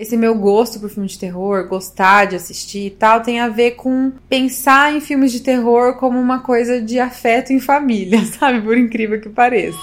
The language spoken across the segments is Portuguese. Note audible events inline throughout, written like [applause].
esse meu gosto por filme de terror, gostar de assistir e tal, tem a ver com pensar em filmes de terror como uma coisa de afeto em família, [laughs] sabe? Por incrível que pareça.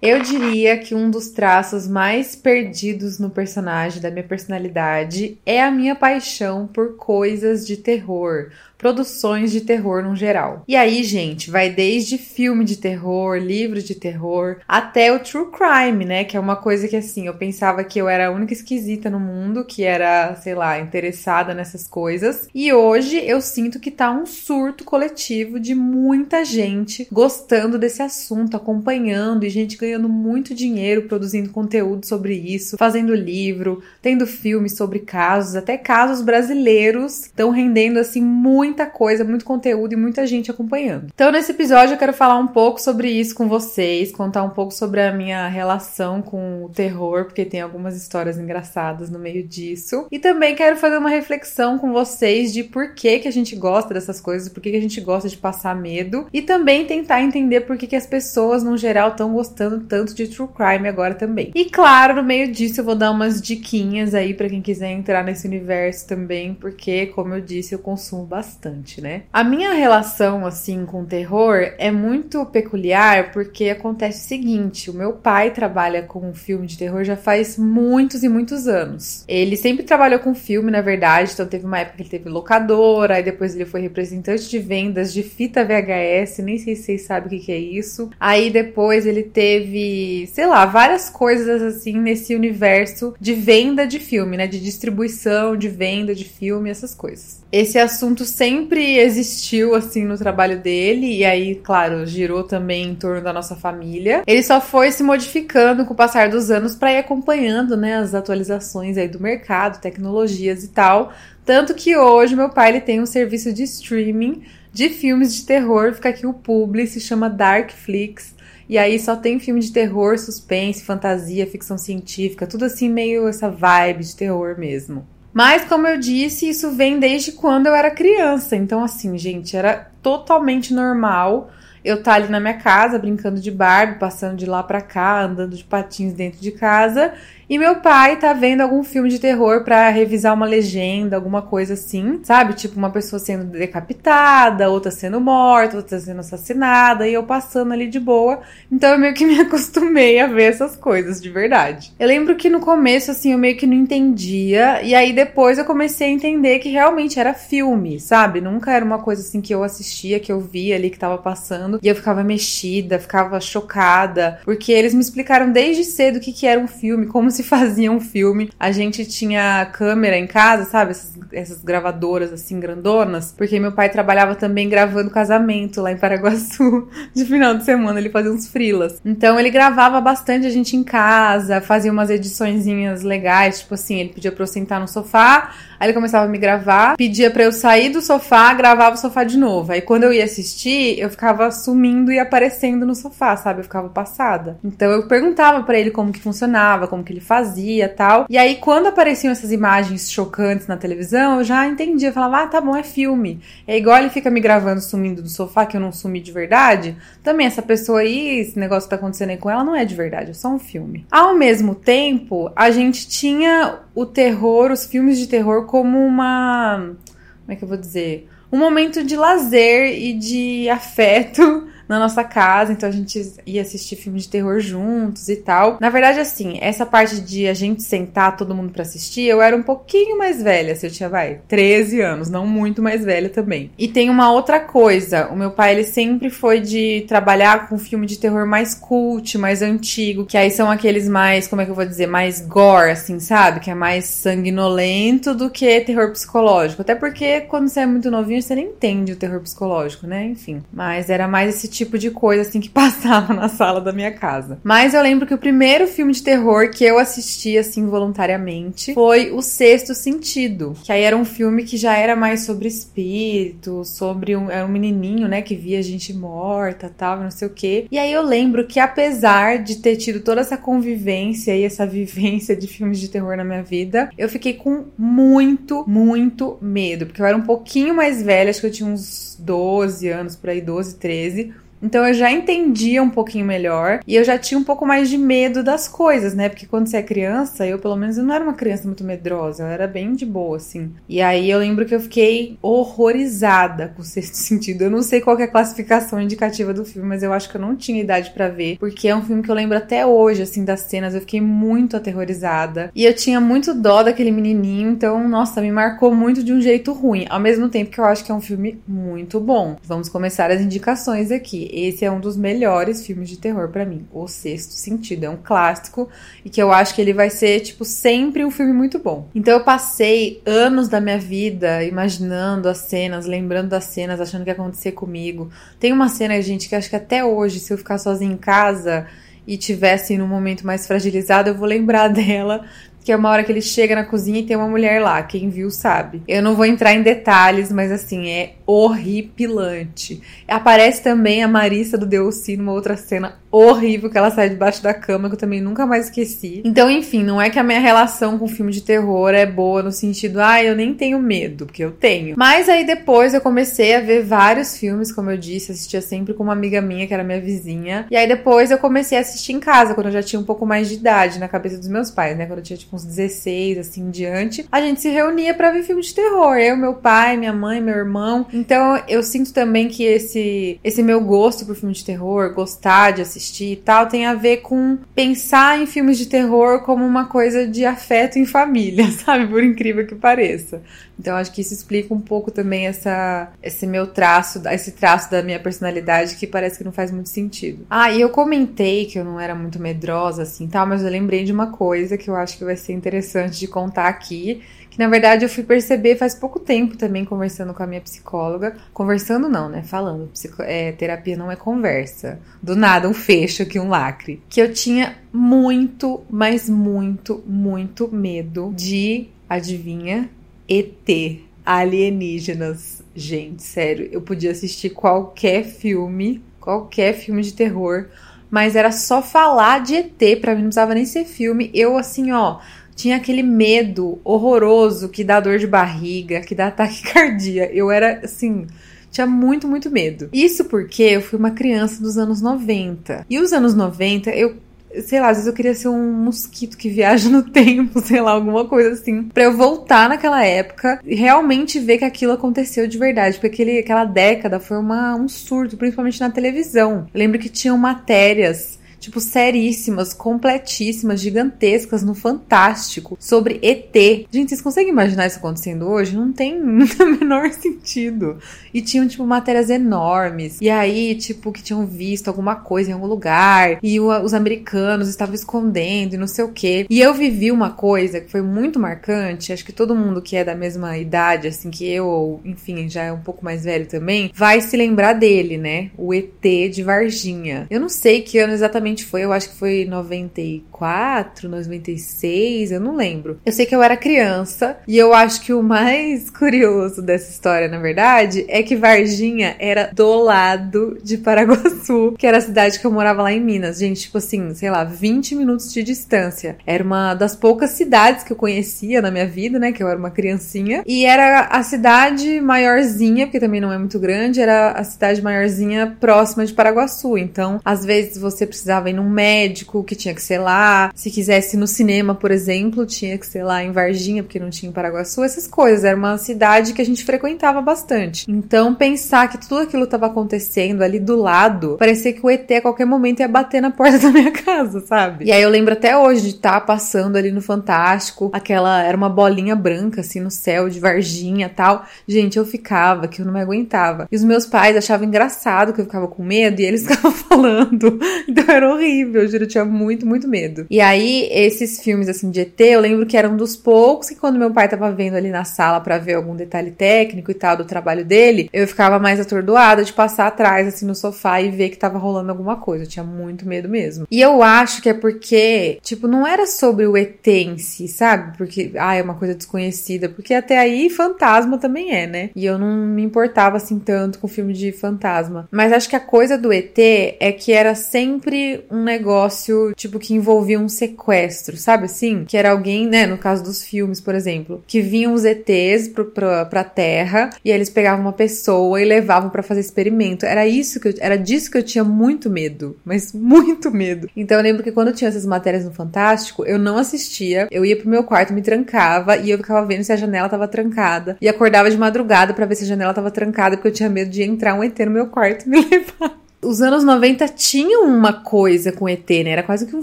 Eu diria que um dos traços mais perdidos no personagem da minha personalidade é a minha paixão por coisas de terror, produções de terror no geral. E aí, gente, vai desde filme de terror, livro de terror, até o true crime, né? Que é uma coisa que assim, eu pensava que eu era a única esquisita no mundo que era, sei lá, interessada nessas coisas. E hoje eu sinto que tá um surto coletivo de muita gente gostando desse assunto, acompanhando e gente ganhando muito dinheiro produzindo conteúdo sobre isso, fazendo livro, tendo filmes sobre casos, até casos brasileiros estão rendendo assim muito muita coisa, muito conteúdo e muita gente acompanhando. Então, nesse episódio, eu quero falar um pouco sobre isso com vocês, contar um pouco sobre a minha relação com o terror, porque tem algumas histórias engraçadas no meio disso. E também quero fazer uma reflexão com vocês de por que, que a gente gosta dessas coisas, por que, que a gente gosta de passar medo, e também tentar entender por que, que as pessoas, no geral, estão gostando tanto de true crime agora também. E claro, no meio disso, eu vou dar umas diquinhas aí para quem quiser entrar nesse universo também, porque, como eu disse, eu consumo bastante bastante, né? A minha relação, assim, com terror é muito peculiar porque acontece o seguinte: o meu pai trabalha com filme de terror já faz muitos e muitos anos. Ele sempre trabalhou com filme, na verdade, então teve uma época que ele teve locadora, aí depois ele foi representante de vendas de fita VHS, nem sei se vocês sabem o que, que é isso. Aí depois ele teve, sei lá, várias coisas assim nesse universo de venda de filme, né? De distribuição, de venda de filme, essas coisas. Esse assunto sempre existiu assim no trabalho dele e aí, claro, girou também em torno da nossa família. Ele só foi se modificando com o passar dos anos para ir acompanhando, né, as atualizações aí do mercado, tecnologias e tal. Tanto que hoje meu pai ele tem um serviço de streaming de filmes de terror, fica aqui o publi, se chama Darkflix. E aí só tem filme de terror, suspense, fantasia, ficção científica, tudo assim meio essa vibe de terror mesmo. Mas, como eu disse, isso vem desde quando eu era criança. Então, assim, gente, era totalmente normal eu estar tá ali na minha casa brincando de Barbie, passando de lá para cá, andando de patins dentro de casa e meu pai tá vendo algum filme de terror para revisar uma legenda, alguma coisa assim, sabe? Tipo uma pessoa sendo decapitada, outra sendo morta, outra sendo assassinada, e eu passando ali de boa. Então eu meio que [laughs] me acostumei a ver essas coisas de verdade. Eu lembro que no começo, assim, eu meio que não entendia, e aí depois eu comecei a entender que realmente era filme, sabe? Nunca era uma coisa assim que eu assistia, que eu via ali que tava passando, e eu ficava mexida, ficava chocada, porque eles me explicaram desde cedo o que, que era um filme, como se fazia um filme. A gente tinha câmera em casa, sabe? Essas, essas gravadoras assim grandonas, porque meu pai trabalhava também gravando casamento lá em Paraguaçu. [laughs] De final de semana ele fazia uns frilas. Então ele gravava bastante a gente em casa, fazia umas ediçõezinhas legais, tipo assim, ele pedia pra eu sentar no sofá, aí ele começava a me gravar, pedia pra eu sair do sofá, gravava o sofá de novo. Aí quando eu ia assistir, eu ficava sumindo e aparecendo no sofá, sabe? Eu ficava passada. Então eu perguntava para ele como que funcionava, como que ele fazia tal. E aí, quando apareciam essas imagens chocantes na televisão, eu já entendia. Falava, ah, tá bom, é filme. É igual ele fica me gravando sumindo do sofá, que eu não sumi de verdade. Também, essa pessoa aí, esse negócio que tá acontecendo aí com ela, não é de verdade, é só um filme. Ao mesmo tempo, a gente tinha o terror, os filmes de terror, como uma. Como é que eu vou dizer? Um momento de lazer e de afeto na nossa casa, então a gente ia assistir filme de terror juntos e tal. Na verdade, assim, essa parte de a gente sentar todo mundo para assistir, eu era um pouquinho mais velha, se assim, eu tinha, vai, 13 anos, não muito mais velha também. E tem uma outra coisa, o meu pai, ele sempre foi de trabalhar com filme de terror mais cult, mais antigo, que aí são aqueles mais, como é que eu vou dizer, mais gore, assim, sabe? Que é mais sanguinolento do que terror psicológico. Até porque quando você é muito novinho, você nem entende o terror psicológico, né? Enfim. Mas era mais esse tipo de coisa assim que [laughs] passava na sala da minha casa. Mas eu lembro que o primeiro filme de terror que eu assisti assim voluntariamente foi O Sexto Sentido, que aí era um filme que já era mais sobre espírito, sobre um, era um menininho, né, que via gente morta, tal, não sei o quê. E aí eu lembro que apesar de ter tido toda essa convivência e essa [laughs] vivência de filmes de terror na minha vida, eu fiquei com muito, muito medo, porque eu era um pouquinho mais velha, acho que eu tinha uns 12 anos por aí, 12, 13 Então eu já entendia um pouquinho melhor e eu já tinha um pouco mais de medo das coisas, né? Porque quando você é criança, eu pelo menos eu não era uma criança muito medrosa, eu era bem de boa, assim. E aí eu lembro que eu fiquei horrorizada com o [laughs] sexto sentido. Eu não sei qual é a classificação indicativa do filme, mas eu acho que eu não tinha idade para ver, porque é um filme que eu lembro até hoje, assim, das cenas. Eu fiquei muito aterrorizada. E eu tinha muito dó daquele menininho, então, nossa, me marcou muito de um jeito ruim. Ao mesmo tempo que eu acho que é um filme muito bom. Vamos começar as indicações aqui. Esse é um dos melhores filmes de terror para mim. O Sexto Sentido. É um clássico e que eu acho que ele vai ser, tipo, sempre um filme muito bom. Então eu passei anos da minha vida imaginando as cenas, lembrando das cenas, achando que ia acontecer comigo. Tem uma cena, gente, que acho que até hoje, se eu ficar sozinha em casa e tivesse num momento mais fragilizado, eu vou lembrar [laughs] dela, que é uma hora que ele chega na cozinha e tem uma mulher lá. Quem viu sabe. Eu não vou entrar em detalhes, mas assim, é horripilante. Aparece também a Marissa do Delci numa outra cena horrível que ela sai debaixo da cama, que eu também nunca mais esqueci. Então, enfim, não é que a minha relação com filme de terror é boa no sentido, ah, eu nem tenho medo, porque eu tenho. Mas aí depois eu comecei a ver vários filmes, como eu disse, assistia sempre com uma amiga minha, que era minha vizinha. E aí depois eu comecei a assistir em casa, quando eu já tinha um pouco mais de idade na cabeça dos meus pais, né? Quando eu tinha tipo uns 16, assim em diante. A gente se reunia para ver filme de terror. Eu, meu pai, minha mãe, meu irmão. Então eu sinto também que esse, esse meu gosto por filme de terror, gostar de assistir e tal, tem a ver com pensar em filmes de terror como uma coisa de afeto em família, [laughs] sabe? Por incrível que pareça. Então acho que isso explica um pouco também essa, esse meu traço, esse traço da minha personalidade que parece que não faz muito sentido. Ah, e eu comentei que eu não era muito medrosa assim, tal, mas eu lembrei de uma coisa que eu acho que vai ser interessante de contar aqui, que na verdade eu fui perceber faz pouco tempo também conversando com a minha psicóloga. Conversando não, né? Falando. Psico é, terapia não é conversa. Do nada, um fecho aqui, um lacre. Que eu tinha muito, mas muito, muito medo de, adivinha? ET. Alienígenas. Gente, sério, eu podia assistir qualquer filme, qualquer filme de terror, mas era só falar de ET, pra mim não precisava nem ser filme. Eu, assim, ó, tinha aquele medo horroroso que dá dor de barriga, que dá taquicardia. [laughs] Eu era assim. Tinha muito, muito medo. Isso porque eu fui uma criança dos anos 90. E os anos 90, eu sei lá, às vezes eu queria ser um mosquito que viaja no [laughs] tempo, sei lá, alguma coisa assim, para eu voltar naquela época e realmente ver que aquilo aconteceu de verdade, porque aquele, aquela década foi uma, um surto, principalmente na televisão. Eu lembro que tinham matérias tipo, seríssimas, completíssimas, gigantescas no Fantástico sobre ET. Gente, vocês conseguem imaginar isso acontecendo hoje? [laughs] Não tem o menor sentido. E tinham, tipo, matérias enormes. E aí, tipo, que tinham visto alguma coisa em algum lugar. E o, os americanos estavam escondendo e não sei o quê. E eu vivi uma coisa que foi muito marcante. Acho que todo mundo que é da mesma idade, assim, que eu, ou enfim, já é um pouco mais velho também, vai se lembrar dele, né? O ET de Varginha. Eu não sei que ano exatamente exatamente foi, eu acho que foi 94, 96, eu não lembro. Eu sei que eu era criança e eu acho que o mais [laughs] curioso dessa história, na verdade, é que Varginha era do lado de Paraguaçu, [laughs] que era a cidade que eu morava lá em Minas. Gente, tipo assim, sei lá, 20 minutos de distância. Era uma das poucas cidades que eu conhecia na minha vida, né? Que eu era uma criancinha. E era a cidade maiorzinha, porque também não é muito grande, era a cidade maiorzinha próxima de Paraguaçu. Então, às vezes você precisava precisava ir num médico, que tinha que ser lá. Se quisesse ir no cinema, por exemplo, tinha que ser lá em Varginha, porque não tinha em Paraguaçu, essas coisas. Era uma cidade que a gente frequentava bastante. Então, pensar que tudo aquilo estava acontecendo ali do lado, parecia que o ET a qualquer momento ia bater na porta [laughs] da minha casa, sabe? E aí eu lembro até hoje de estar tá passando ali no Fantástico, aquela era uma bolinha branca assim no céu de Varginha, tal. Gente, eu ficava que eu não me aguentava. E os meus pais achavam engraçado que eu ficava com medo e eles [laughs] ficavam falando. Então era horrível, eu juro, eu tinha muito, muito medo. E aí, esses filmes, assim, de ET, eu lembro que eram dos poucos que quando meu pai tava vendo ali na sala para ver algum detalhe técnico e tal do trabalho dele, eu ficava mais atordoada de passar atrás, assim, no sofá e ver que tava rolando alguma coisa. Eu tinha muito medo mesmo. E eu acho que é porque, tipo, não era sobre o ET em si, sabe? Porque, ah, é uma coisa desconhecida. Porque até aí, fantasma também é, né? E eu não me importava, assim, tanto com filme de fantasma. Mas acho que a coisa do ET é que era sempre um negócio, tipo, que envolvia um sequestro, sabe assim? Que era alguém, né, no caso dos filmes, por exemplo, que vinham os ETs pro, pra, pra Terra e eles pegavam uma pessoa e levavam para fazer experimento. Era isso que eu, era disso que eu tinha muito medo, mas [laughs] muito medo. Então eu lembro que quando tinha essas matérias no Fantástico, eu não assistia, eu ia pro meu quarto, me trancava e eu ficava vendo se a janela tava trancada e acordava de madrugada para ver se a janela tava trancada porque eu tinha medo de entrar um ET no meu quarto e me [laughs] levar os anos 90 tinham uma coisa com ET, né? Era quase que um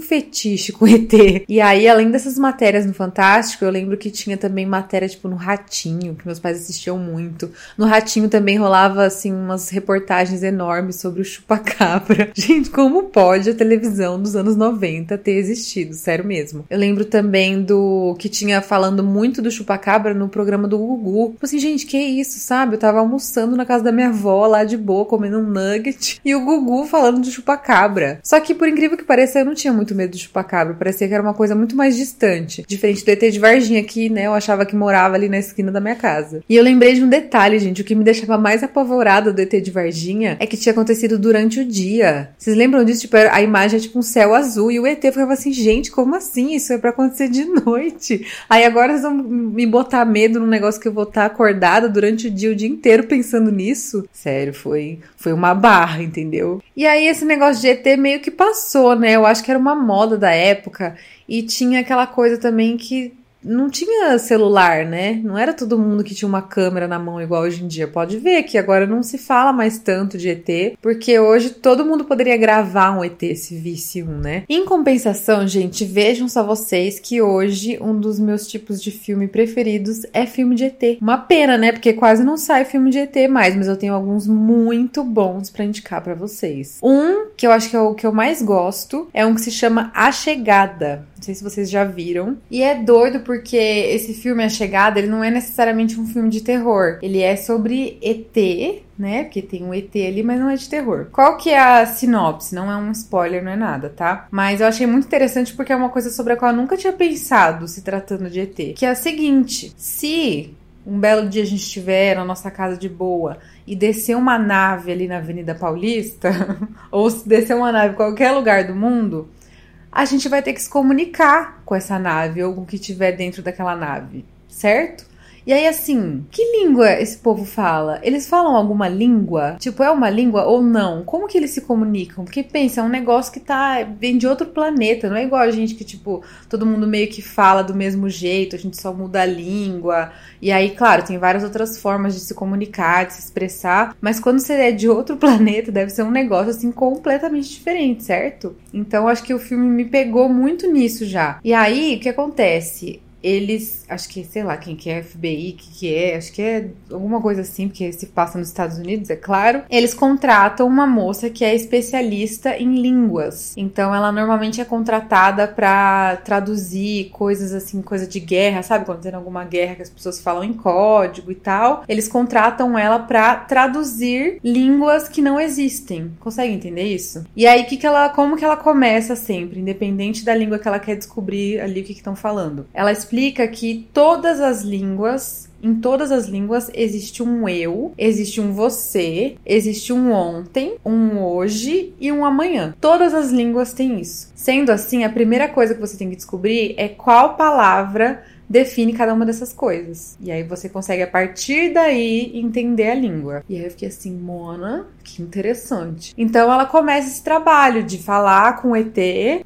fetiche com ET. E aí, além dessas matérias no Fantástico, eu lembro que tinha também matéria, tipo, no Ratinho, que meus pais assistiam muito. No Ratinho também rolava, assim, umas reportagens enormes sobre o chupacabra. [laughs] Gente, como pode a televisão dos anos 90 ter existido? Sério mesmo. Eu lembro também do que tinha falando muito do chupacabra no programa do Gugu. Tipo assim, gente, que isso, sabe? Eu tava almoçando na casa da minha avó, lá de boa, comendo um nugget. E o Gugu Gugu falando de chupacabra. Só que, por incrível que pareça, eu não tinha muito medo de chupacabra. Parecia que era uma coisa muito mais distante. Diferente do ET de Varginha, que, né, eu achava que morava ali na esquina da minha casa. E eu lembrei de um detalhe, gente. O que me deixava mais apavorada do ET de Varginha é que tinha acontecido durante o dia. Vocês lembram disso? Tipo, a imagem é tipo um céu azul. E o ET ficava assim, gente, como assim? Isso é para acontecer de noite. Aí agora vocês vão me botar medo num negócio que eu vou estar acordada durante o dia, o dia inteiro pensando nisso? Sério, foi, foi uma barra, entendeu? E aí esse negócio de ET meio que passou, né? Eu acho que era uma moda da época e tinha aquela coisa também que não tinha celular, né? Não era todo mundo que tinha uma câmera na mão igual hoje em dia. Pode ver que agora não se fala mais tanto de ET, porque hoje todo mundo poderia gravar um ET se visse um, né? Em compensação, gente, vejam só vocês que hoje um dos meus tipos de filme preferidos é filme de ET. Uma pena, né? Porque quase não sai filme de ET mais, mas eu tenho alguns muito bons para indicar para vocês. Um que eu acho que é o que eu mais gosto é um que se chama A Chegada. Não sei se vocês já viram. E é doido porque esse filme A Chegada, ele não é necessariamente um filme de terror. Ele é sobre ET, né? Porque tem um ET ali, mas não é de terror. Qual que é a sinopse? Não é um spoiler, não é nada, tá? Mas eu achei muito interessante porque é uma coisa sobre a qual eu nunca tinha pensado se tratando de ET. Que é a seguinte: se um belo dia a gente estiver na nossa casa de boa e descer uma nave ali na Avenida Paulista, [laughs] ou se descer uma nave em qualquer lugar do mundo, a gente vai ter que se comunicar com essa nave ou com o que tiver dentro daquela nave, certo? E aí, assim, que língua esse povo fala? Eles falam alguma língua? Tipo, é uma língua ou não? Como que eles se comunicam? Porque pensa, é um negócio que tá vem de outro planeta, não é igual a gente que, tipo, todo mundo meio que fala do mesmo jeito, a gente só muda a língua. E aí, claro, tem várias outras formas de se comunicar, de se expressar, mas quando você é de outro [laughs] planeta, deve ser um negócio assim completamente diferente, certo? Então, acho que o filme me pegou muito nisso já. E aí, o que acontece? Eles, acho que, sei lá, quem que é FBI, que que é, acho que é alguma coisa assim, porque se passa nos Estados Unidos, é claro. Eles contratam uma moça que é especialista em línguas. Então ela normalmente é contratada para traduzir coisas assim, coisa de guerra, sabe? Quando tem alguma guerra que as pessoas falam em código e tal, eles contratam ela para traduzir línguas que não existem. Consegue entender isso? E aí que que ela, como que ela começa sempre, independente da língua que ela quer descobrir ali o que estão falando. Ela explica que todas as línguas em todas as línguas existe um eu, existe um você, existe um ontem, um hoje e um amanhã. Todas as línguas têm isso. Sendo assim, a primeira coisa que você tem que descobrir é qual palavra define cada uma dessas coisas. E aí você consegue, a partir daí, entender a língua. E aí eu fiquei assim, Mona, que interessante. Então ela começa esse trabalho de falar com o ET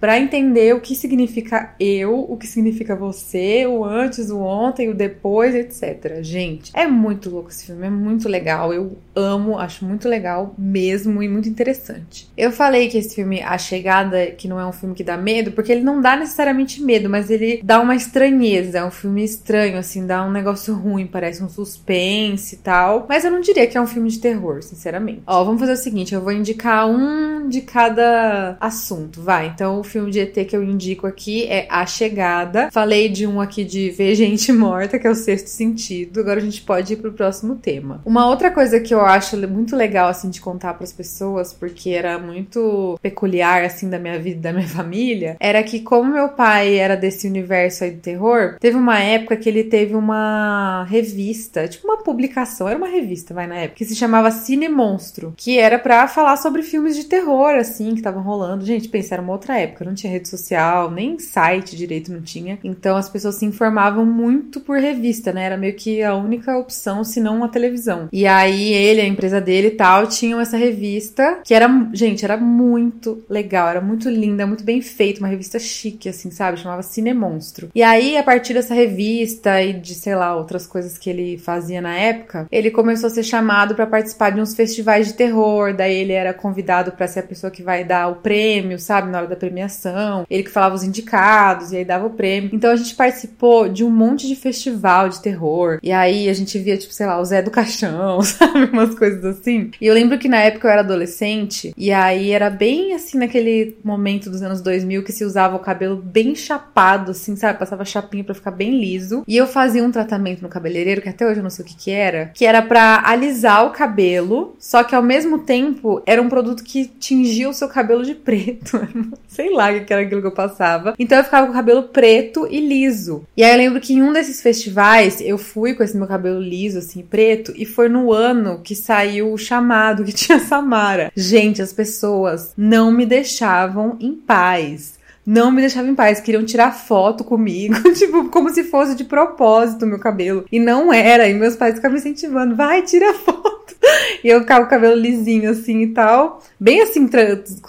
para entender o que significa eu, o que significa você, o antes, o ontem, o depois, etc. Gente, é muito louco esse filme, é muito legal. Eu amo, acho muito legal mesmo e muito interessante. Eu falei que esse filme, A Chegada, que não é um filme que dá medo, porque ele não dá necessariamente medo, mas ele dá uma estranheza, é um filme estranho, assim, dá um negócio ruim, parece um suspense e tal. Mas eu não diria que é um filme de terror, sinceramente. Ó, vamos fazer o seguinte: eu vou indicar um de cada assunto, vai. Então, o filme de ET que eu indico aqui é A Chegada. Falei de um aqui de Ver Gente Morta, que é o Sexto Sentido. Agora a gente pode ir pro próximo tema. Uma outra coisa que eu acho muito legal, assim, de contar para as pessoas, porque era muito peculiar, assim, da minha vida, da minha [laughs] família, era que, como meu pai era desse universo aí do terror, teve teve uma época que ele teve uma revista, tipo uma publicação, era uma revista, vai na época, que se chamava Cine Monstro, que era para falar sobre filmes de terror, assim, que estavam rolando. Gente, pensa, era uma outra época, não tinha rede social, nem site direito não tinha. Então as pessoas se informavam muito por revista, né? Era meio que a única opção, se não uma televisão. E aí ele, a empresa dele e tal, tinham essa revista, que era, gente, era muito legal, era muito linda, muito bem feita, uma revista chique, assim, sabe? Chamava Cine Monstro. E aí, a partir dessa revista e de, sei lá, outras coisas que ele fazia na época, ele começou a ser chamado para participar de uns festivais de terror. Daí ele era convidado para ser a pessoa que vai dar o prêmio, sabe, na hora da premiação. Ele que falava os indicados e aí dava o prêmio. Então a gente participou de um monte de festival de terror. E aí a gente via, tipo, sei lá, o Zé do Caixão, [laughs] sabe, umas coisas assim. E eu lembro que na época eu era adolescente e aí era bem assim naquele momento dos anos 2000 que se usava o cabelo bem chapado, assim, sabe? Passava chapinha para ficar bem liso. E eu fazia um tratamento no cabeleireiro, que até hoje eu não sei o que que era, que era para alisar o cabelo, só que ao mesmo tempo era um produto que tingia o seu cabelo de preto. [laughs] sei lá o que era aquilo que eu passava. Então eu ficava com o cabelo preto e liso. E aí eu lembro que em um desses festivais eu fui com esse meu cabelo liso, assim, preto, e foi no ano que saiu o chamado que [laughs] tinha Samara. Gente, as pessoas não me deixavam em paz não me deixavam em paz, queriam tirar foto comigo, [laughs] tipo, como se fosse de propósito meu cabelo. E não era, e meus pais ficavam me incentivando, vai, tira foto. [laughs] E eu ficava com o cabelo lisinho assim e tal, bem assim,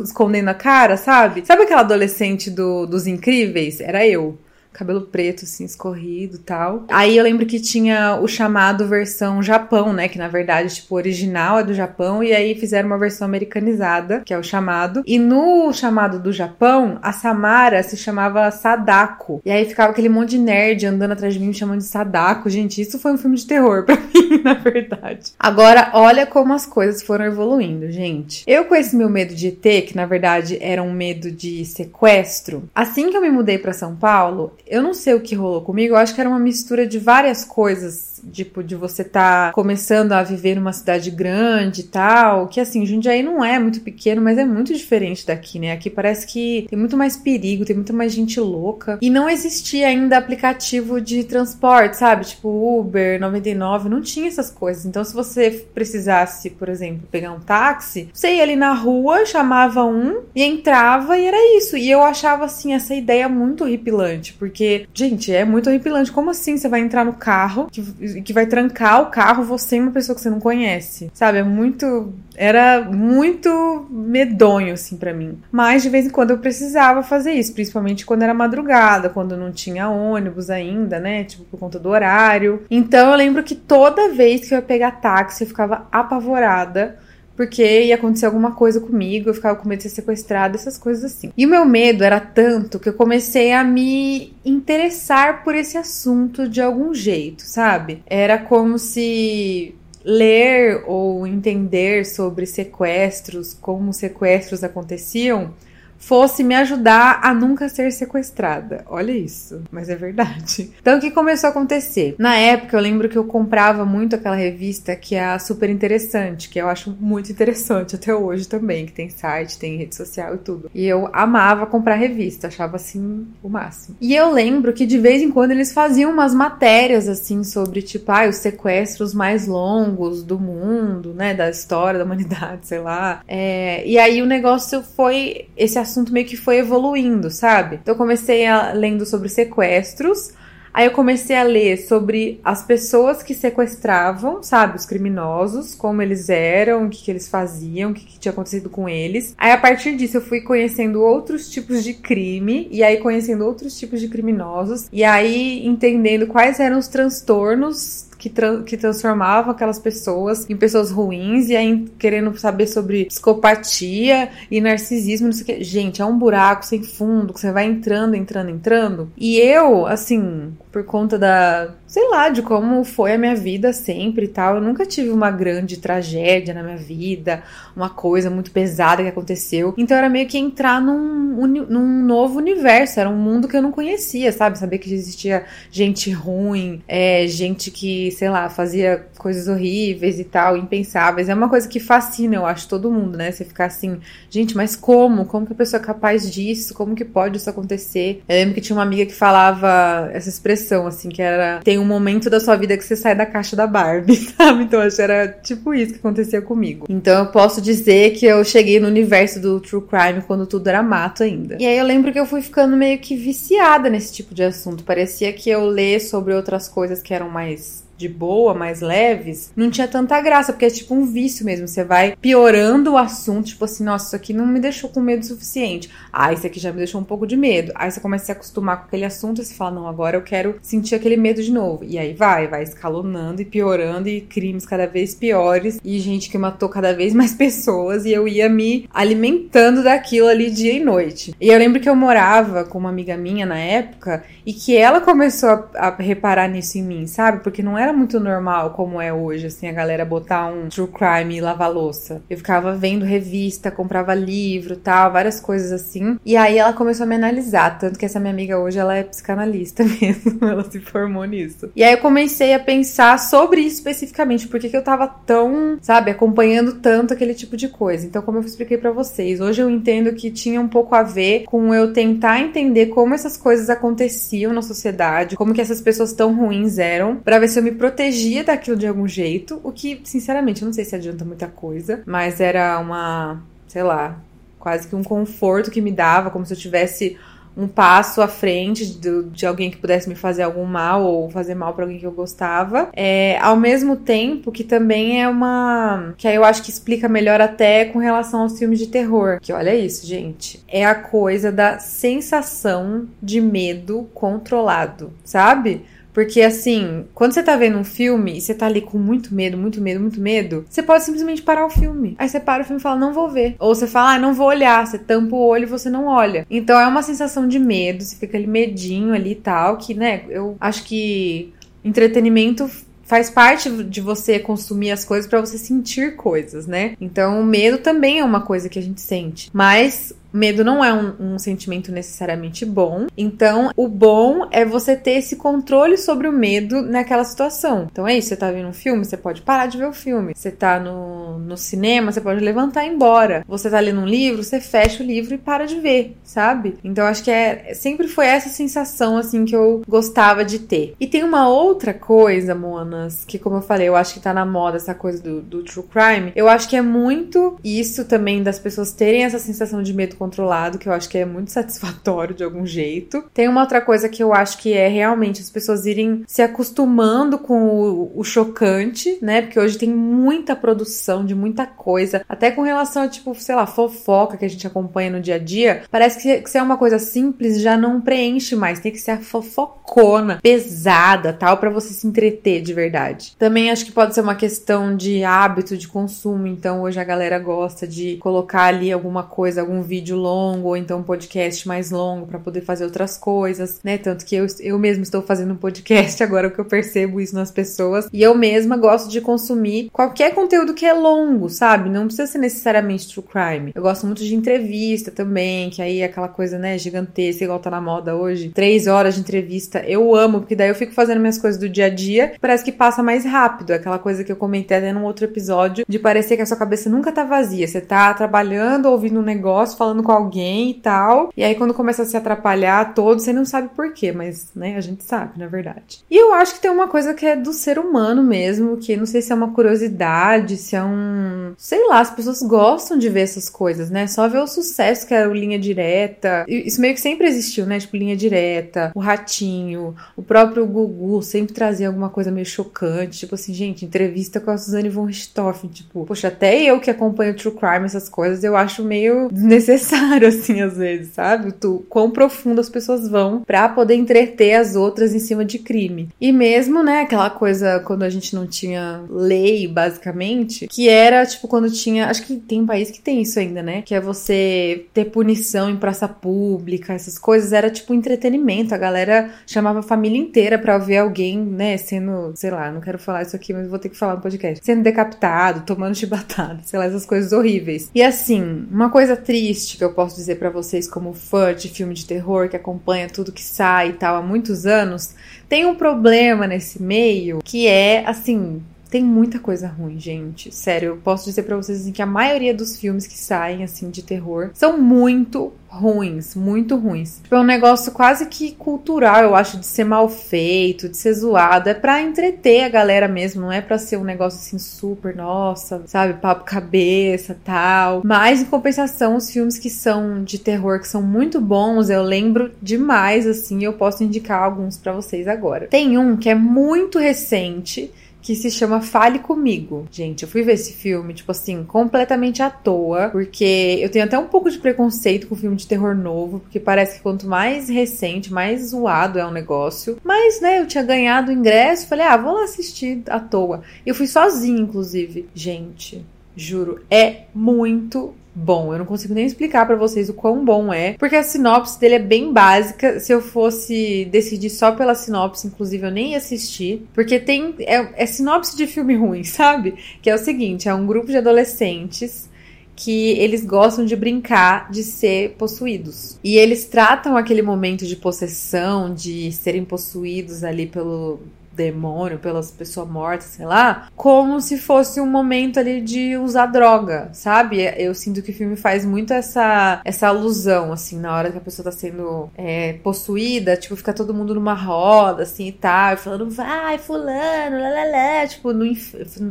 escondendo a cara, sabe? Sabe aquela adolescente do, dos incríveis? Era eu cabelo preto, assim, escorrido tal. Aí eu lembro que tinha o chamado versão Japão, né? Que na verdade, tipo, o original é do Japão, e aí fizeram uma versão americanizada, que é o chamado. E no chamado do Japão, a Samara se chamava Sadako. E aí ficava aquele monte de nerd andando atrás de mim me chamando de Sadako. Gente, isso foi um filme de terror [laughs] pra mim, na verdade. Agora, olha como as coisas foram evoluindo, gente. Eu com esse meu medo de ET, que na verdade era um medo de sequestro, assim que eu me mudei para São Paulo, eu não sei o que rolou comigo, eu acho que era uma mistura de várias coisas tipo, de você tá começando a viver numa cidade grande e tal, que assim, Jundiaí não é muito pequeno, mas é muito diferente daqui, né? Aqui parece que tem muito mais perigo, tem muito mais gente louca. E não existia ainda aplicativo de transporte, sabe? Tipo Uber, 99, não tinha essas coisas. Então, se você precisasse, por exemplo, pegar um táxi, você ia ali na rua, chamava um e entrava e era isso. E eu achava, assim, essa ideia muito horripilante, porque, gente, é muito horripilante. Como assim você vai entrar no carro que que vai trancar o carro você e uma pessoa que você não conhece. Sabe? É muito. Era muito medonho, assim, para mim. Mas de vez em quando eu precisava fazer isso, principalmente quando era madrugada, quando não tinha ônibus ainda, né? Tipo, por conta do horário. Então eu lembro que toda vez que eu ia pegar táxi, eu ficava apavorada porque ia acontecer alguma coisa comigo, eu ficava com medo de ser sequestrada, essas coisas assim. E o meu medo era tanto que eu comecei a me interessar por esse assunto de algum jeito, sabe? Era como se ler ou entender sobre sequestros, como sequestros aconteciam, fosse me ajudar a nunca ser sequestrada. Olha isso, mas é verdade. Então o que começou a acontecer? Na época eu lembro que eu comprava muito aquela revista que é a super interessante, que eu acho muito interessante até hoje também, que tem site, tem rede social e tudo. E eu amava comprar revista, achava assim o máximo. E eu lembro que de vez em quando eles faziam umas matérias assim sobre tipo, ah, os sequestros mais longos do mundo, né, da história da humanidade, [laughs] sei lá. É, e aí o negócio foi esse assunto meio que foi evoluindo, sabe? Então eu comecei a, lendo sobre sequestros, Aí eu comecei a ler sobre as pessoas que sequestravam, sabe? Os criminosos, como eles eram, o que, que eles faziam, o que, que, tinha acontecido com eles. Aí a partir disso eu fui conhecendo outros tipos de crime, e aí conhecendo outros tipos de criminosos, e aí entendendo quais eram os transtornos que, tra que transformavam aquelas pessoas em pessoas ruins e aí querendo saber sobre psicopatia e narcisismo, não sei o que. Gente, é um buraco sem fundo que você vai entrando, entrando, entrando. E eu, assim, por conta da sei lá, de como foi a minha vida sempre e tal. Eu nunca tive uma grande tragédia na minha vida, uma coisa muito pesada que aconteceu. Então era meio que entrar num, num novo universo, era um mundo que eu não conhecia, sabe? Saber que existia gente ruim, é, gente que, sei lá, fazia coisas horríveis e tal, impensáveis. É uma coisa que fascina, eu acho, todo mundo, né? Você ficar assim, gente, mas como? Como que a pessoa é capaz disso? Como que pode isso acontecer? Eu lembro que tinha uma amiga que falava essa expressão, assim, que era tem um momento da sua vida que você sai da caixa da Barbie, [laughs] sabe? Então acho que era tipo isso que acontecia comigo. Então eu posso dizer que eu cheguei no universo do true crime quando tudo era mato ainda. E aí eu lembro que eu fui ficando meio que viciada nesse tipo de assunto. Parecia que eu ler sobre outras coisas que eram mais de boa, mais leves, não tinha tanta graça, porque é tipo um vício mesmo. Você vai piorando o assunto, tipo assim, nossa, isso aqui não me deixou com medo o suficiente. Ah, isso aqui já me deixou um pouco de medo. Aí você começa a se acostumar com aquele assunto e você fala, não, agora eu quero sentir aquele medo de novo. E aí vai, vai escalonando e piorando e crimes cada vez piores e gente que matou cada vez mais [laughs] pessoas e eu ia me alimentando daquilo ali dia e noite. E eu lembro que eu morava com uma amiga minha na época e que ela começou a, a reparar nisso em mim, sabe? Porque não era era muito normal como é hoje, assim, a galera botar um true crime e lavar louça. Eu ficava vendo revista, comprava livro tal, várias coisas assim. E aí ela começou a me analisar, tanto que essa minha amiga hoje ela é psicanalista [laughs] mesmo, ela se formou nisso. E aí eu comecei a pensar sobre isso especificamente, por que eu tava tão, sabe, acompanhando tanto aquele tipo de coisa. Então, como eu expliquei para vocês, hoje eu entendo que tinha um pouco a ver com eu tentar entender como essas coisas aconteciam na sociedade, como que essas pessoas tão ruins eram, para ver se eu me protegia daquilo de algum jeito, o que, sinceramente, eu não sei se adianta muita coisa, mas era uma, sei lá, quase que um conforto que me dava, como se eu tivesse um passo à frente de, de alguém que pudesse me fazer algum mal ou fazer mal para alguém que eu gostava. É, ao mesmo tempo que também é uma. que aí eu acho que explica melhor até com relação aos filmes de terror. Que olha isso, gente. É a coisa da sensação de medo controlado, sabe? Porque, assim, quando você tá vendo um filme e você tá ali com muito medo, muito medo, muito medo, você pode simplesmente parar o filme. Aí você para o filme e fala, não vou ver. Ou você fala, ah, não vou olhar. Você tampa o olho e você não olha. Então é uma sensação de medo, você fica ali medinho ali e tal, que, né, eu acho que entretenimento faz parte de você consumir as coisas para você sentir coisas, né? Então, o medo também é uma coisa que a gente sente. Mas Medo não é um, um, sentimento necessariamente bom. Então, o bom é você ter esse controle sobre o medo naquela situação. Então é isso, você tá vendo um filme, você pode parar de ver o filme. Você tá no, no cinema, você pode levantar e ir embora. Você tá lendo um livro, você fecha o livro e para de ver, sabe? Então acho que é sempre foi essa sensação assim que eu gostava de ter. E tem uma outra coisa, Monas, que como eu falei, eu acho que tá na moda essa coisa do, do true crime. Eu acho que é muito isso também das pessoas terem essa sensação de medo controlado, que eu acho que é muito [laughs] satisfatório de algum jeito. Tem uma outra coisa que eu acho que é realmente as pessoas irem se acostumando com o, o chocante, né? Porque hoje tem muita produção de muita coisa, até com relação a, tipo, sei lá, fofoca que a gente acompanha no dia a dia. Parece que, se é uma coisa simples, já não preenche mais. Tem que ser a fofocona, pesada, tal, para você se entreter de verdade. Também acho que pode ser uma questão de hábito de consumo, então hoje a galera gosta de colocar ali alguma coisa, algum vídeo vídeo longo ou então um podcast mais longo para poder fazer outras coisas, né? Tanto que eu, eu mesmo estou fazendo um podcast [laughs] agora que eu percebo isso nas pessoas e eu mesma gosto de consumir qualquer conteúdo que é longo, sabe? Não precisa ser necessariamente true crime. Eu gosto muito de entrevista também, que aí é aquela coisa, né, gigantesca, igual tá na moda hoje. Três horas de entrevista, eu amo, porque daí eu fico fazendo minhas coisas do dia a dia, parece que passa mais rápido. Aquela coisa que eu comentei até num outro episódio, de parecer que a sua cabeça nunca tá vazia. Você tá trabalhando, ouvindo um negócio, falando falando com alguém e tal. E aí, quando começa a se atrapalhar todo, você não sabe por quê, mas, né, a gente sabe, na verdade. E eu acho que tem uma coisa que é do ser humano mesmo, que não sei se é uma curiosidade, se é um. Sei lá, as pessoas gostam de ver essas coisas, né? Só ver o sucesso que é o Linha Direta. Isso meio que sempre existiu, né? Tipo, Linha Direta, o Ratinho, o próprio Gugu sempre trazia alguma coisa meio chocante. Tipo assim, gente, entrevista com a Suzane von Richthofen. Tipo, poxa, até eu que acompanho True Crime, essas coisas, eu acho meio desnecessário [laughs] assim, às vezes, sabe? Tu, quão profundo as pessoas vão pra poder entreter as outras em cima de crime. E mesmo, né, aquela coisa quando a gente não tinha lei, basicamente, que era, tipo, quando tinha. Acho que tem um país que tem isso ainda, né? Que é você ter punição em praça pública, essas coisas. Era, tipo, entretenimento. A galera chamava a família inteira pra ver alguém, né, sendo, sei lá, não quero falar isso aqui, mas vou ter que falar no podcast. Sendo decapitado, tomando chibatada, [laughs] sei lá, essas coisas horríveis. E assim, uma coisa triste que eu posso dizer para vocês, como fã de filme de terror que acompanha tudo que sai e tal há muitos anos, tem um problema nesse meio que é assim tem muita coisa ruim, gente. Sério, eu posso dizer para vocês assim, que a maioria dos filmes que saem assim de terror são muito ruins, muito ruins. Tipo, é um negócio quase que cultural, eu acho, de ser mal feito, de ser zoado. É pra entreter a galera mesmo, não é pra ser um negócio assim super, nossa, sabe, papo cabeça tal. Mas, em compensação, os filmes que são de terror, que são muito bons, eu lembro demais, assim, eu posso indicar alguns para vocês agora. Tem um que é muito recente que se chama Fale Comigo. Gente, eu fui ver esse filme, tipo assim, completamente à toa, porque eu tenho até um pouco de preconceito com filme de terror novo, porque parece que quanto mais recente, mais zoado é o um negócio. Mas, né, eu tinha ganhado o ingresso, falei, ah, vou lá assistir à toa. Eu fui sozinha, inclusive. Gente, juro, é muito bom. Eu não consigo nem explicar para vocês o quão bom é, porque a sinopse dele é bem básica. Se eu fosse decidir só pela sinopse, inclusive, eu nem ia assistir, porque tem é, é sinopse de filme [laughs] ruim, sabe? Que é o seguinte: é um grupo de adolescentes que eles gostam de brincar de ser possuídos. E eles tratam aquele momento de possessão, de serem possuídos ali pelo demônio, pelas pessoas mortas, sei lá, como se fosse um momento ali de usar droga, sabe? Eu sinto que o filme faz muito essa, essa alusão, assim, na hora que a pessoa tá sendo é, possuída, tipo, fica todo mundo numa roda, assim e tal, falando, vai, fulano, lalala, tipo, no,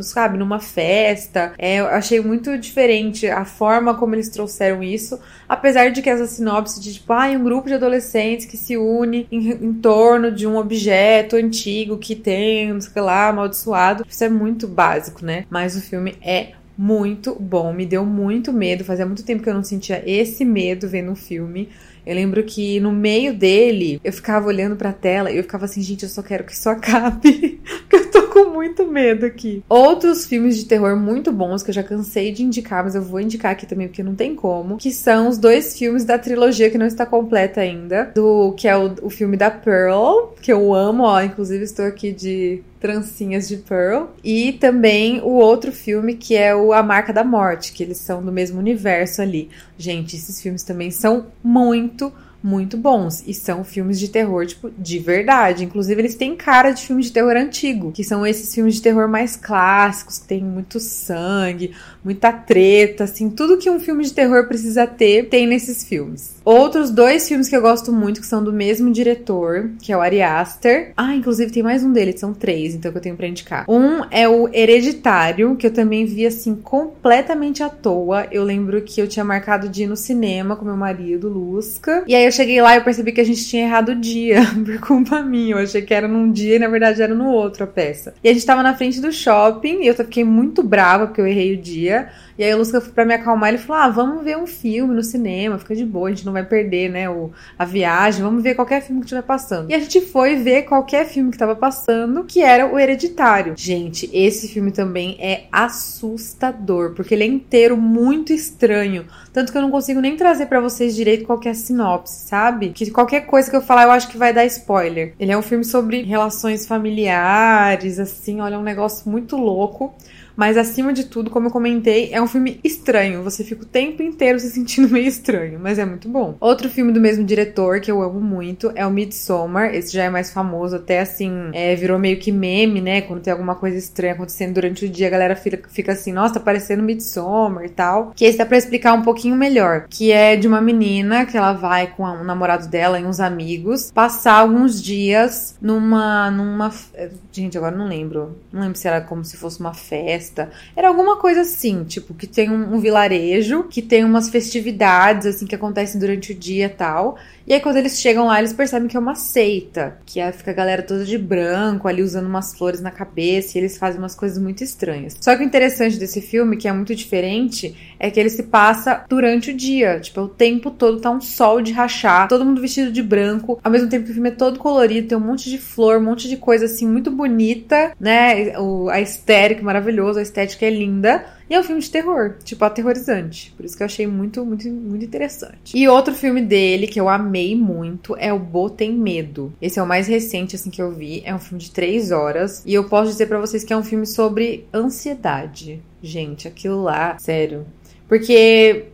sabe, numa festa. É, eu achei muito diferente a forma como eles trouxeram isso, apesar de que essa sinopse de, tipo, ah, um grupo de adolescentes que se une em, em torno de um objeto antigo que tem, não sei o que lá, amaldiçoado. Isso é muito básico, né? Mas o filme é muito bom, me deu muito medo. Fazia muito tempo que eu não sentia esse medo vendo um filme. Eu lembro que no meio dele, eu ficava olhando pra tela e eu ficava assim, gente, eu só quero que isso acabe. [laughs] Porque eu tô com muito medo aqui. Outros filmes de terror muito bons que eu já cansei de indicar, mas eu vou indicar aqui também porque não tem como, que são os dois filmes da trilogia que não está completa ainda, do que é o, o filme da Pearl, que eu amo, ó, inclusive estou aqui de trancinhas de Pearl. E também o outro filme que é o A Marca da Morte, que eles são do mesmo universo ali. Gente, esses filmes também são muito muito bons. E são filmes de terror, tipo, de verdade. Inclusive, eles têm cara de filme de terror antigo, que são esses filmes de terror mais clássicos, tem muito sangue, muita treta, assim, tudo que um filme de terror precisa ter, tem nesses filmes. Outros dois filmes que eu gosto muito, que são do mesmo diretor, que é o Ari Aster. Ah, inclusive tem mais um dele, são três, então que eu tenho pra indicar. Um é o Hereditário, que eu também vi, assim, completamente à toa. Eu lembro que eu tinha marcado de ir no cinema com meu marido, Lusca. E aí eu cheguei lá e eu percebi que a gente tinha errado o dia, [laughs] por culpa minha. Eu achei que era num dia e na verdade era no outro a peça. E a gente tava na frente do shopping e eu fiquei muito brava porque eu errei o dia. E aí o Lusca, pra me acalmar, ele falou: Ah, vamos ver um filme no cinema, fica de boa, a gente não vai perder, né, o, a viagem, vamos ver qualquer filme que estiver passando. E a gente foi ver qualquer filme que tava passando, que era o Hereditário. Gente, esse filme também é assustador, porque ele é inteiro muito estranho. Tanto que eu não consigo nem trazer para vocês direito qualquer sinopse, sabe? Que qualquer coisa que eu falar eu acho que vai dar spoiler. Ele é um filme sobre relações familiares, assim, olha, é um negócio muito louco. Mas acima de tudo, como eu comentei, é um filme estranho. Você fica o tempo inteiro se sentindo [laughs] meio estranho, mas é muito bom. Outro filme do mesmo diretor que eu amo muito é o Midsommar. Esse já é mais famoso, até assim, é, virou meio que meme, né? Quando tem alguma coisa estranha acontecendo durante o dia, a galera fica, fica assim, nossa, tá parecendo Midsommar e tal. Que esse dá pra explicar um pouquinho melhor. Que é de uma menina que ela vai com o namorado dela e uns amigos passar alguns dias numa. numa. Gente, agora não lembro. Não lembro se era como se fosse uma festa. Era alguma coisa assim, tipo, que tem um, um vilarejo, que tem umas festividades, assim, que acontecem durante o dia e tal. E aí, quando eles chegam lá, eles percebem que é uma seita, que é, fica a galera toda de branco, ali usando umas flores na cabeça, e eles fazem umas coisas muito estranhas. Só que o interessante desse filme, que é muito diferente, é que ele se passa durante o dia. Tipo, o tempo todo tá um sol de rachar, todo mundo vestido de branco, ao mesmo tempo que o filme é todo colorido, tem um monte de flor, um monte de coisa assim muito bonita, né? O, a estética maravilhosa, a estética é linda. E é um filme de terror, tipo, aterrorizante. Por isso que eu achei muito, muito, muito interessante. E outro filme dele que eu amei muito é o Bo Tem Medo. Esse é o mais recente, assim, que eu vi. É um filme de três horas. E eu posso dizer para vocês que é um filme sobre ansiedade. Gente, aquilo lá, sério. Porque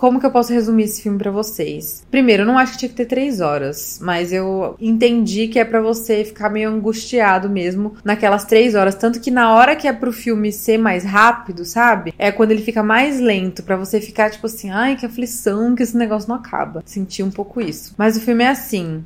como que eu posso resumir esse filme para vocês? Primeiro, eu não acho que tinha que ter três horas, mas eu entendi que é para você ficar meio angustiado mesmo naquelas três horas. Tanto que na hora que é pro filme ser mais rápido, sabe? É quando ele fica mais lento, para você ficar tipo assim, ai, que aflição, que esse negócio não acaba. Senti um pouco isso. Mas o filme é assim.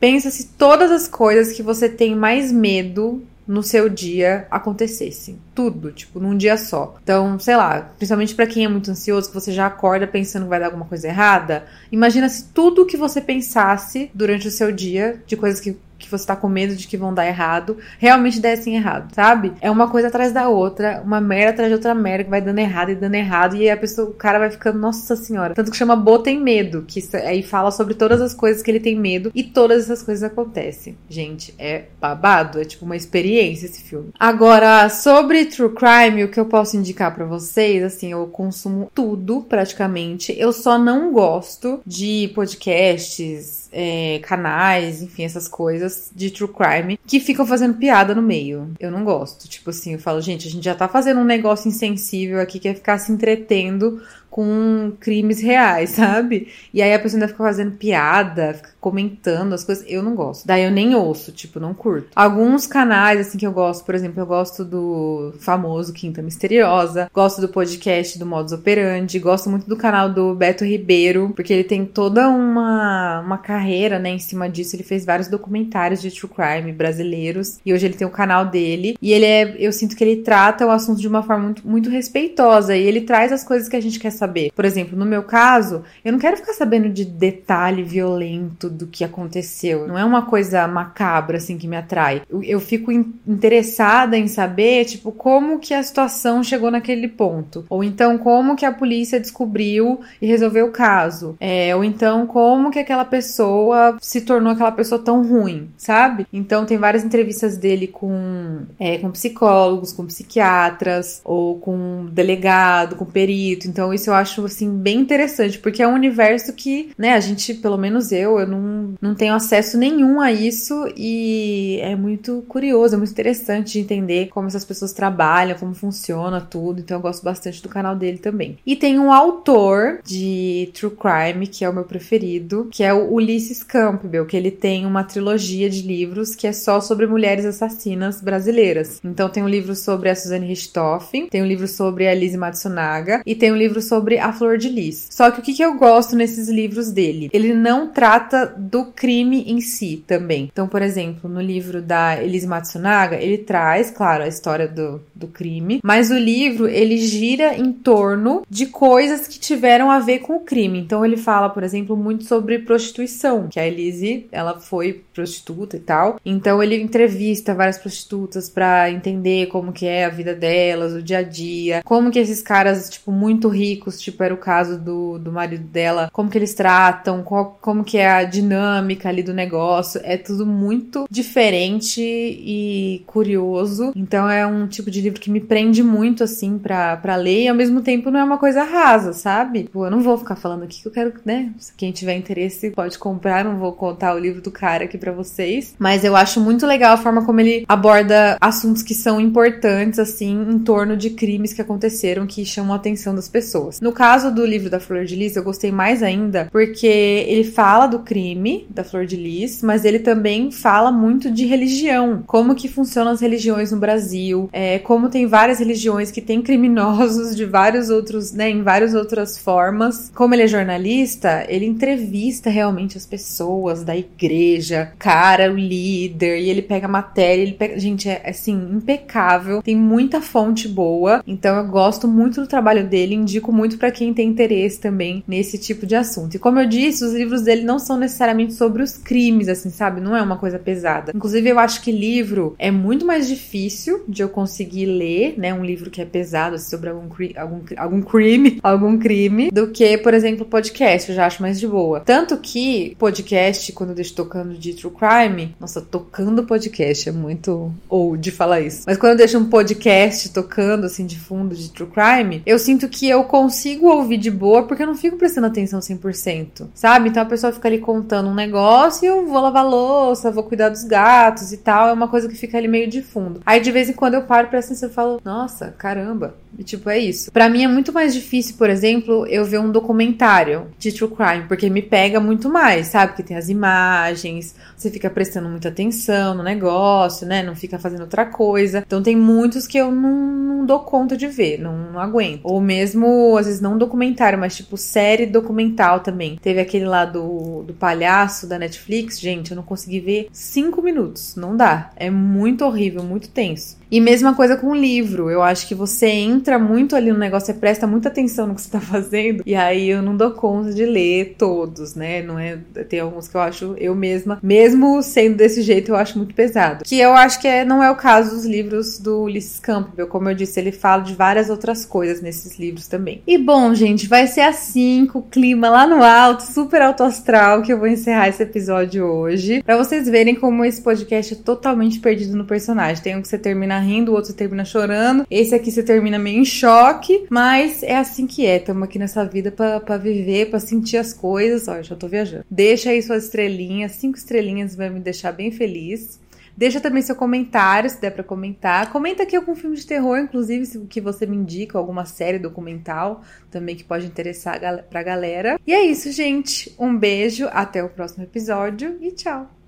Pensa se todas as coisas que você tem mais medo no seu dia acontecessem. Tudo, tipo, num dia só. Então, sei lá, principalmente para quem é muito ansioso, que você já acorda pensando que vai dar alguma coisa errada, imagina se tudo que você pensasse durante o seu dia, de coisas que que você tá com medo de que vão dar errado, realmente dessem errado, sabe? É uma coisa atrás da outra, uma merda atrás de outra merda que vai dando errado e dando errado, e a pessoa, o cara vai ficando, nossa senhora. Tanto que chama Bo tem medo, que aí fala sobre todas as coisas que ele tem medo e todas essas coisas acontecem. Gente, é babado, é tipo uma experiência esse filme. Agora, sobre True Crime, o que eu posso indicar para vocês, assim, eu consumo tudo praticamente. Eu só não gosto de podcasts é, canais, enfim, essas coisas de true crime que ficam fazendo piada no meio. Eu não gosto. Tipo assim, eu falo, gente, a gente já tá fazendo um negócio insensível aqui que é ficar se entretendo com crimes reais, sabe? E aí a pessoa ainda fica fazendo piada, fica comentando as coisas. Eu não gosto. Daí eu nem ouço, tipo, não curto. Alguns canais, assim, que eu gosto, por exemplo, eu gosto do famoso Quinta Misteriosa, gosto do podcast do Modus Operandi, gosto muito do canal do Beto Ribeiro, porque ele tem toda uma, uma carreira, né, em cima disso. Ele fez vários documentários de true crime brasileiros e hoje ele tem o canal dele. E ele é, eu sinto que ele trata o assunto de uma forma muito, muito respeitosa e ele traz as coisas que a gente quer saber. Por exemplo, no meu caso, eu não quero ficar sabendo de detalhe violento do que aconteceu. Não é uma coisa macabra assim que me atrai. Eu, eu fico in, interessada em saber, tipo, como que a situação chegou naquele ponto. Ou então como que a polícia descobriu e resolveu o caso. É, ou então como que aquela pessoa se tornou aquela pessoa tão ruim, sabe? Então tem várias entrevistas dele com, é, com psicólogos, com psiquiatras, ou com delegado, com perito. Então isso eu acho assim bem interessante, porque é um universo que, né, a gente, pelo menos eu, eu não, não tenho acesso nenhum a isso e é muito curioso, é muito interessante de entender como essas pessoas trabalham, como funciona tudo. Então eu gosto bastante do canal dele também. E tem um autor de True Crime, que é o meu preferido, que é o Ulisses Campbell, que ele tem uma trilogia de livros que é só sobre mulheres assassinas brasileiras. Então tem um livro sobre a Suzane Richthofen, tem um livro sobre a Lizzie Matsunaga e tem um livro sobre a Flor de Lis. Só que o que, que eu gosto nesses livros dele? Ele não trata do crime em si também. Então, por exemplo, no livro da Elise Matsunaga, ele traz, claro, a história do, do crime, mas o livro ele gira em torno de coisas que tiveram a ver com o crime. Então, ele fala, por exemplo, muito sobre prostituição, que a Elise, ela foi prostituta e tal. Então, ele entrevista várias prostitutas para entender como que é a vida delas, o dia a dia, como que esses caras, tipo, muito ricos tipo era o caso do, do marido dela, como que eles tratam, qual, como que é a dinâmica ali do negócio, é tudo muito diferente e curioso. Então é um tipo de livro que me prende muito assim pra, pra ler e ao mesmo tempo não é uma coisa rasa, sabe? Pô, eu não vou ficar falando aqui que eu quero, né? Quem tiver interesse pode comprar, não vou contar o livro do cara aqui para vocês, mas eu acho muito legal a forma como ele aborda assuntos que são importantes assim em torno de crimes que aconteceram que chamam a atenção das pessoas. No caso do livro da Flor de Lis, eu gostei mais ainda porque ele fala do crime da Flor de Lis, mas ele também fala muito de religião, como que funcionam as religiões no Brasil, é, como tem várias religiões que têm criminosos de vários outros, né, em várias outras formas. Como ele é jornalista, ele entrevista realmente as pessoas da igreja, cara, o líder, e ele pega matéria, ele pega, gente, é assim, impecável, tem muita fonte boa, então eu gosto muito do trabalho dele, indico muito para quem tem interesse também nesse tipo de assunto. E como eu disse, os livros dele não são necessariamente sobre os crimes, assim, sabe? Não é uma coisa pesada. Inclusive, eu acho que livro é muito mais difícil de eu conseguir ler, né? Um livro que é pesado assim, sobre algum, algum, algum crime, [laughs] algum crime, do que, por exemplo, podcast. Eu já acho mais de boa. Tanto que podcast, quando eu deixo tocando de true crime, nossa, tocando podcast é muito old falar isso. Mas quando eu deixo um podcast tocando assim de fundo de true crime, eu sinto que eu consigo ouvir de boa porque eu não fico prestando atenção 100%, sabe? Então a pessoa fica ali contando um negócio e eu vou lavar louça, vou cuidar dos gatos e tal, é uma coisa que fica ali meio de fundo. Aí de vez em quando eu paro pra atenção e falo, nossa, caramba, e, tipo, é isso. Para mim é muito mais difícil, por exemplo, eu ver um documentário de true crime, porque me pega muito mais, sabe? Que tem as imagens, você fica prestando muita atenção no negócio, né? Não fica fazendo outra coisa. Então tem muitos que eu não, não dou conta de ver, não, não, aguento. Ou mesmo, às vezes, não documentário, mas tipo série documental também. Teve aquele lá do, do palhaço da Netflix, gente, eu não consegui ver cinco minutos. Não dá. É muito horrível, muito tenso. E mesma coisa com o livro. Eu acho que você entra muito ali no negócio, você presta muita atenção no que você tá [laughs] fazendo. E aí eu não dou conta de ler todos, né? Não é. Tem alguns que eu acho eu mesma, mesmo sendo desse jeito, eu acho muito pesado. Que eu acho que é, não é o caso dos livros do Ulisses Campbell. Como eu disse, ele fala de várias outras coisas nesses livros também. E bom, gente, vai ser assim, com o clima lá no alto, super alto astral, que eu vou encerrar esse episódio hoje. para vocês verem como esse podcast é totalmente perdido no personagem. Tem que você termina rindo, o outro termina chorando. Esse aqui você termina meio em choque, mas é assim que é. Estamos aqui nessa vida para viver, para sentir as coisas. Olha, já tô viajando. Deixa aí suas estrelinhas, cinco estrelinhas vai me deixar bem feliz. Deixa também seu comentário, se der para comentar. Comenta aqui algum filme de terror, inclusive, se que você me indica, alguma série documental também que pode interessar pra galera. E é isso, gente. Um beijo, até o próximo episódio e tchau!